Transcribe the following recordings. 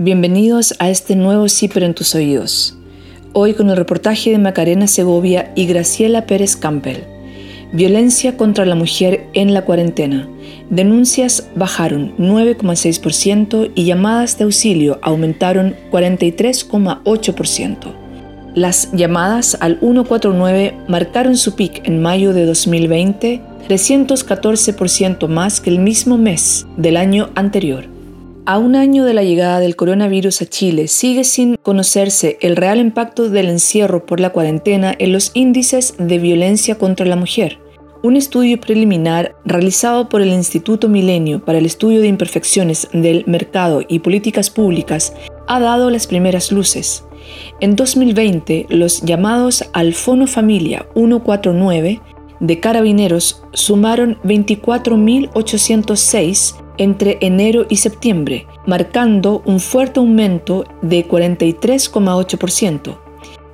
Bienvenidos a este nuevo CIPER en tus oídos. Hoy con el reportaje de Macarena Segovia y Graciela Pérez Campbell. Violencia contra la mujer en la cuarentena. Denuncias bajaron 9,6% y llamadas de auxilio aumentaron 43,8%. Las llamadas al 149 marcaron su pic en mayo de 2020, 314% más que el mismo mes del año anterior. A un año de la llegada del coronavirus a Chile, sigue sin conocerse el real impacto del encierro por la cuarentena en los índices de violencia contra la mujer. Un estudio preliminar realizado por el Instituto Milenio para el Estudio de Imperfecciones del Mercado y Políticas Públicas ha dado las primeras luces. En 2020, los llamados al Fono Familia 149 de Carabineros sumaron 24.806 entre enero y septiembre, marcando un fuerte aumento de 43,8%.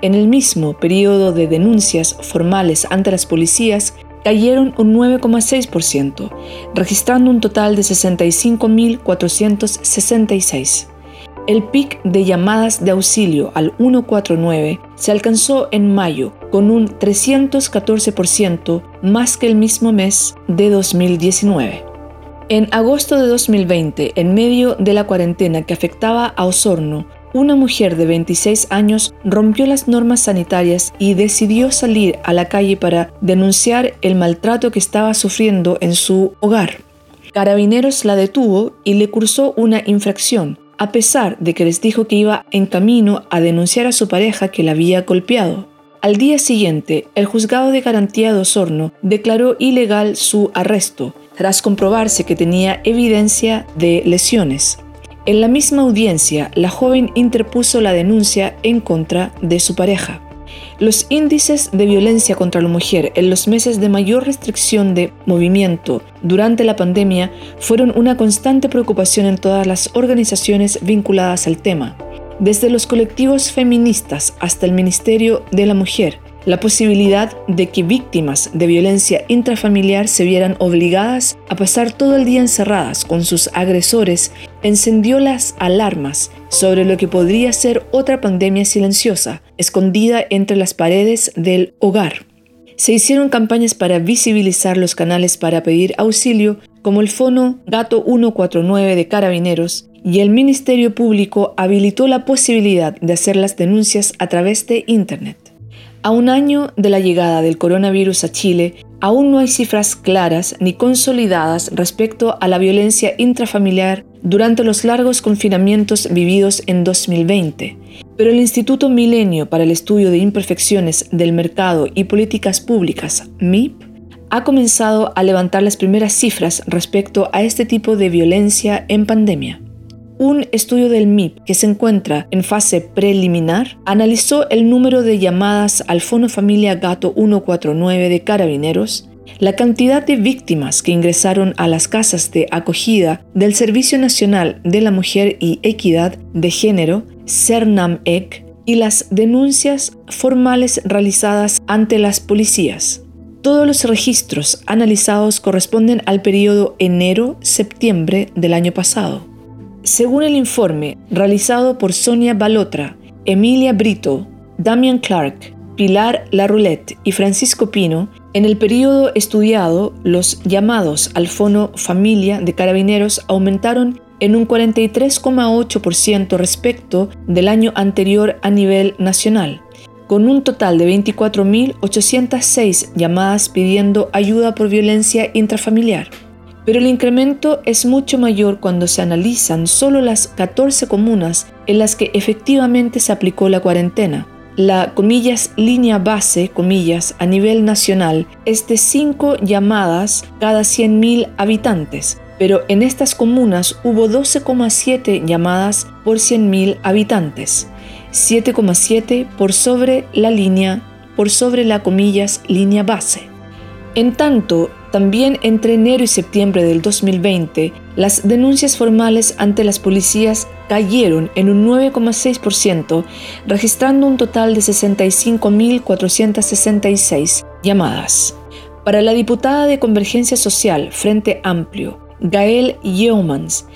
En el mismo periodo de denuncias formales ante las policías cayeron un 9,6%, registrando un total de 65.466. El pic de llamadas de auxilio al 149 se alcanzó en mayo con un 314% más que el mismo mes de 2019. En agosto de 2020, en medio de la cuarentena que afectaba a Osorno, una mujer de 26 años rompió las normas sanitarias y decidió salir a la calle para denunciar el maltrato que estaba sufriendo en su hogar. Carabineros la detuvo y le cursó una infracción, a pesar de que les dijo que iba en camino a denunciar a su pareja que la había golpeado. Al día siguiente, el juzgado de garantía de Osorno declaró ilegal su arresto, tras comprobarse que tenía evidencia de lesiones. En la misma audiencia, la joven interpuso la denuncia en contra de su pareja. Los índices de violencia contra la mujer en los meses de mayor restricción de movimiento durante la pandemia fueron una constante preocupación en todas las organizaciones vinculadas al tema, desde los colectivos feministas hasta el Ministerio de la Mujer, la posibilidad de que víctimas de violencia intrafamiliar se vieran obligadas a pasar todo el día encerradas con sus agresores encendió las alarmas sobre lo que podría ser otra pandemia silenciosa, escondida entre las paredes del hogar. Se hicieron campañas para visibilizar los canales para pedir auxilio, como el Fono Gato 149 de Carabineros, y el Ministerio Público habilitó la posibilidad de hacer las denuncias a través de Internet. A un año de la llegada del coronavirus a Chile, aún no hay cifras claras ni consolidadas respecto a la violencia intrafamiliar durante los largos confinamientos vividos en 2020. Pero el Instituto Milenio para el Estudio de Imperfecciones del Mercado y Políticas Públicas, MIP, ha comenzado a levantar las primeras cifras respecto a este tipo de violencia en pandemia. Un estudio del MIP que se encuentra en fase preliminar analizó el número de llamadas al Fono Familia Gato 149 de Carabineros, la cantidad de víctimas que ingresaron a las casas de acogida del Servicio Nacional de la Mujer y Equidad de Género, CERNAM-EC, y las denuncias formales realizadas ante las policías. Todos los registros analizados corresponden al periodo enero-septiembre del año pasado. Según el informe realizado por Sonia Balotra, Emilia Brito, Damian Clark, Pilar Laroulette y Francisco Pino, en el periodo estudiado, los llamados al Fono Familia de Carabineros aumentaron en un 43,8% respecto del año anterior a nivel nacional, con un total de 24.806 llamadas pidiendo ayuda por violencia intrafamiliar. Pero el incremento es mucho mayor cuando se analizan solo las 14 comunas en las que efectivamente se aplicó la cuarentena. La comillas línea base, comillas, a nivel nacional es de 5 llamadas cada 100.000 habitantes, pero en estas comunas hubo 12,7 llamadas por 100.000 habitantes, 7,7 por sobre la línea, por sobre la comillas línea base. En tanto, también entre enero y septiembre del 2020, las denuncias formales ante las policías cayeron en un 9,6%, registrando un total de 65.466 llamadas. Para la diputada de Convergencia Social Frente Amplio, Gael Yeomans,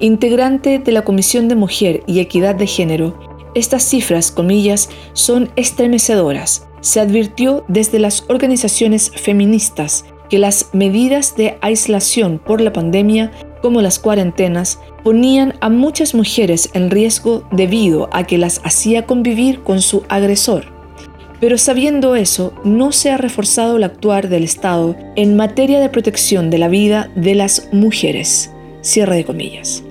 integrante de la Comisión de Mujer y Equidad de Género, estas cifras, comillas, son estremecedoras. Se advirtió desde las organizaciones feministas que las medidas de aislación por la pandemia, como las cuarentenas, ponían a muchas mujeres en riesgo debido a que las hacía convivir con su agresor. Pero sabiendo eso, no se ha reforzado el actuar del Estado en materia de protección de la vida de las mujeres. Cierre de comillas.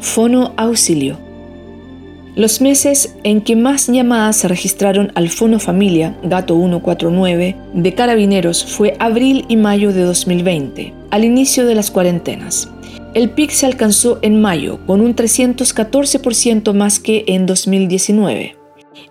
Fono Auxilio. Los meses en que más llamadas se registraron al Fono Familia, Gato 149, de Carabineros fue abril y mayo de 2020, al inicio de las cuarentenas. El pic se alcanzó en mayo, con un 314% más que en 2019.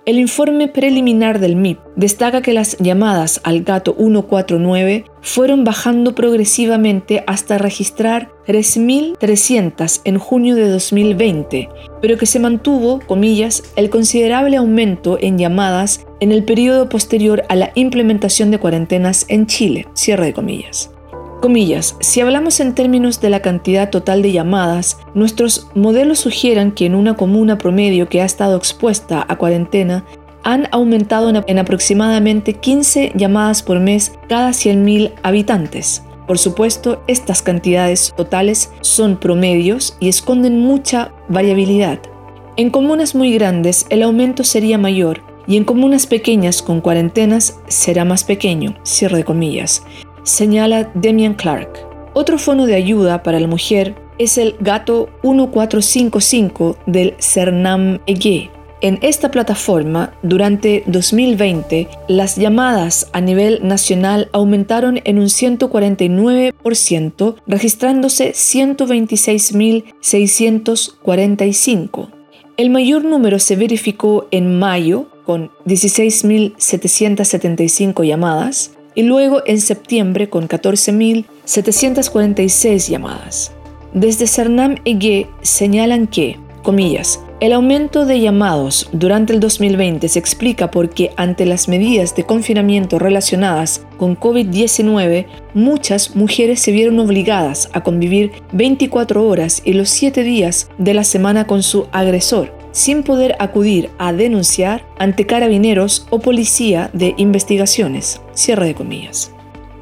El informe preliminar del MIP destaca que las llamadas al gato 149 fueron bajando progresivamente hasta registrar 3.300 en junio de 2020, pero que se mantuvo, comillas, el considerable aumento en llamadas en el periodo posterior a la implementación de cuarentenas en Chile, de. Comillas, si hablamos en términos de la cantidad total de llamadas, nuestros modelos sugieren que en una comuna promedio que ha estado expuesta a cuarentena, han aumentado en, aproximadamente 15 llamadas por mes cada 100.000 habitantes. Por supuesto, estas cantidades totales son promedios y esconden mucha variabilidad. En comunas muy grandes el aumento sería mayor y en comunas pequeñas con cuarentenas será más pequeño, cierre de comillas señala Demian Clark. Otro fono de ayuda para la mujer es el Gato 1455 del Cernam Ege. En esta plataforma, durante 2020, las llamadas a nivel nacional aumentaron en un 149%, registrándose 126.645. El mayor número se verificó en mayo, con 16.775 llamadas, y luego en septiembre con 14.746 llamadas. Desde Cernam Ege señalan que, comillas, el aumento de llamados durante el 2020 se explica porque ante las medidas de confinamiento relacionadas con COVID-19, muchas mujeres se vieron obligadas a convivir 24 horas y los 7 días de la semana con su agresor, sin poder acudir a denunciar ante carabineros o policía de investigaciones. Cierre de comillas.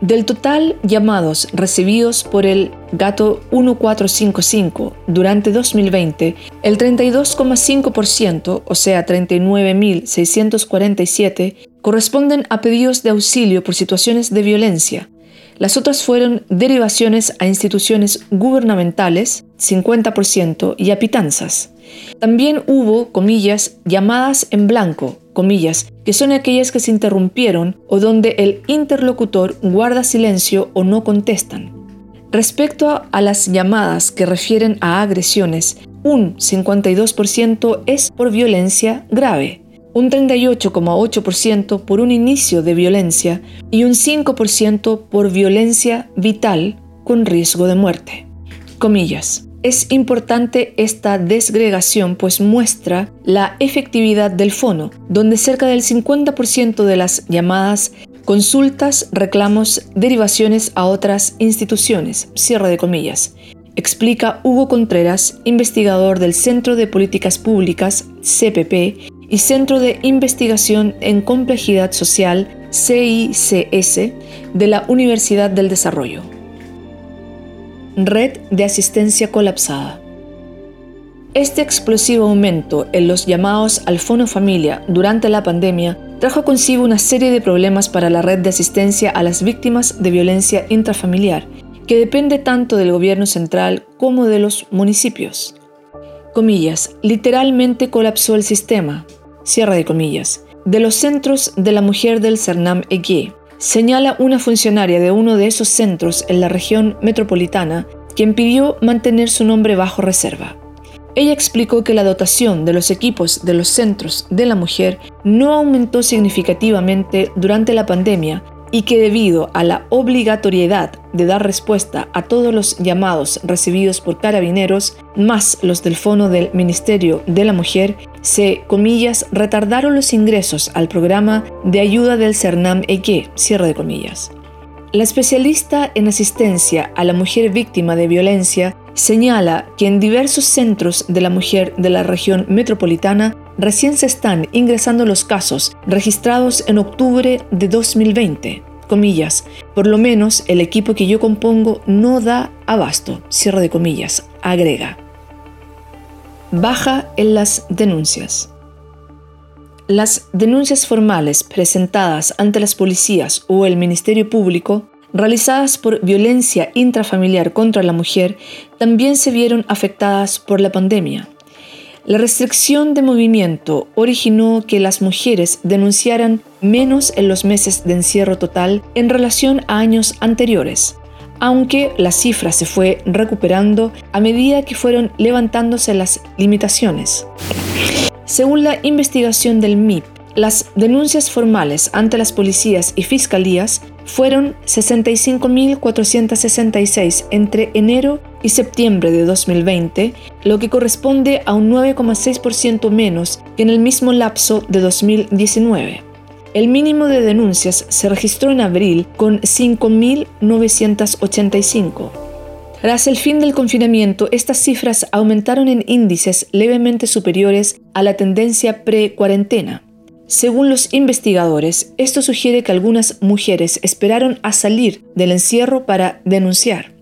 Del total llamados recibidos por el Gato 1455 durante 2020, el 32,5%, o sea 39.647, corresponden a pedidos de auxilio por situaciones de violencia, las otras fueron derivaciones a instituciones gubernamentales, 50%, y a pitanzas. También hubo, comillas, llamadas en blanco, comillas, que son aquellas que se interrumpieron o donde el interlocutor guarda silencio o no contestan. Respecto a las llamadas que refieren a agresiones, un 52% es por violencia grave, un 38,8% por un inicio de violencia y un 5% por violencia vital con riesgo de muerte. Comillas. Es importante esta desgregación pues muestra la efectividad del fono, donde cerca del 50% de las llamadas consultas, reclamos, derivaciones a otras instituciones, cierre de comillas, explica Hugo Contreras, investigador del Centro de Políticas Públicas, CPP, y Centro de Investigación en Complejidad Social, CICS, de la Universidad del Desarrollo. Red de asistencia colapsada. Este explosivo aumento en los llamados al Fono Familia durante la pandemia trajo consigo una serie de problemas para la red de asistencia a las víctimas de violencia intrafamiliar, que depende tanto del gobierno central como de los municipios. Comillas, literalmente colapsó el sistema, de comillas, de los centros de la mujer del Cernam Egue, señala una funcionaria de uno de esos centros en la región metropolitana quien pidió mantener su nombre bajo reserva. Ella explicó que la dotación de los equipos de los centros de la mujer no aumentó significativamente durante la pandemia y que debido a la obligatoriedad de dar respuesta a todos los llamados recibidos por carabineros, más los del fono del Ministerio de la Mujer, se, comillas, retardaron los ingresos al programa de ayuda del CERNAM EQ, cierre de comillas. La especialista en asistencia a la mujer víctima de violencia señala que en diversos centros de la mujer de la región metropolitana recién se están ingresando los casos registrados en octubre de 2020. Comillas, por lo menos el equipo que yo compongo no da abasto, cierre de comillas, agrega. Baja en las denuncias. Las denuncias formales presentadas ante las policías o el Ministerio Público realizadas por violencia intrafamiliar contra la mujer también se vieron afectadas por la pandemia. La restricción de movimiento originó que las mujeres denunciaran menos en los meses de encierro total en relación a años anteriores, aunque la cifra se fue recuperando a medida que fueron levantándose las limitaciones. Según la investigación del MIP, las denuncias formales ante las policías y fiscalías fueron 65.466 entre enero y septiembre de 2020, lo que corresponde a un 9,6% menos que en el mismo lapso de 2019. El mínimo de denuncias se registró en abril con 5.985. Tras el fin del confinamiento, estas cifras aumentaron en índices levemente superiores a la tendencia pre-cuarentena. Según los investigadores, esto sugiere que algunas mujeres esperaron a salir del encierro para denunciar.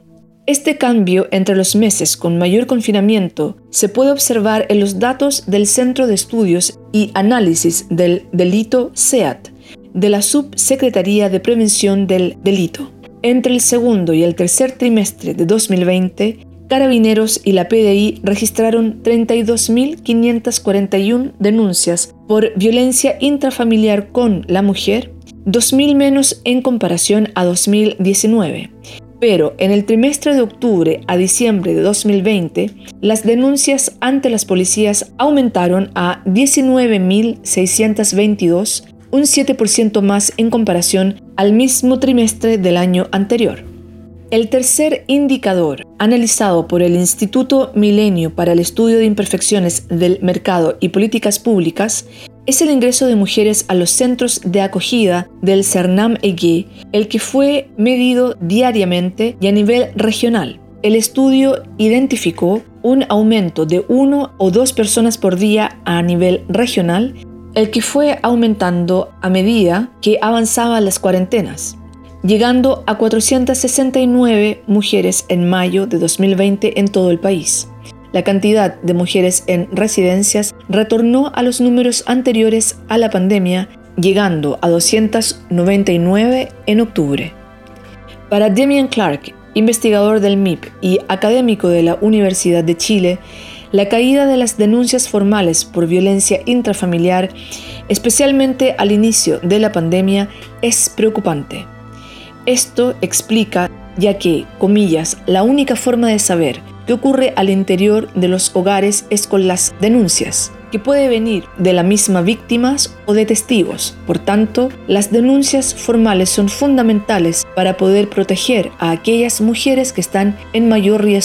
Este cambio entre los meses con mayor confinamiento se puede observar en los datos del Centro de Estudios y Análisis del Delito SEAT, de la Subsecretaría de Prevención del Delito. Entre el segundo y el tercer trimestre de 2020, Carabineros y la PDI registraron 32.541 denuncias por violencia intrafamiliar con la mujer, 2.000 menos en comparación a 2019. Pero en el trimestre de octubre a diciembre de 2020, las denuncias ante las policías aumentaron a 19.622 un 7% más en comparación al mismo trimestre del año anterior. El tercer indicador, analizado por el Instituto Milenio para el Estudio de Imperfecciones del Mercado y Políticas Públicas, es el ingreso de mujeres a los centros de acogida del cernam egue el que fue medido diariamente y a nivel regional. El estudio identificó un aumento de uno o dos personas por día a nivel regional el que fue aumentando a medida que avanzaban las cuarentenas, llegando a 469 mujeres en mayo de 2020 en todo el país. La cantidad de mujeres en residencias retornó a los números anteriores a la pandemia, llegando a 299 en octubre. Para Demian Clark, investigador del MIP y académico de la Universidad de Chile, la caída de las denuncias formales por violencia intrafamiliar, especialmente al inicio de la pandemia, es preocupante. Esto explica ya que, comillas, la única forma de saber qué ocurre al interior de los hogares es con las denuncias que puede venir de la misma víctimas o de testigos. Por tanto, las denuncias formales son fundamentales para poder proteger a aquellas mujeres que están en mayor riesgo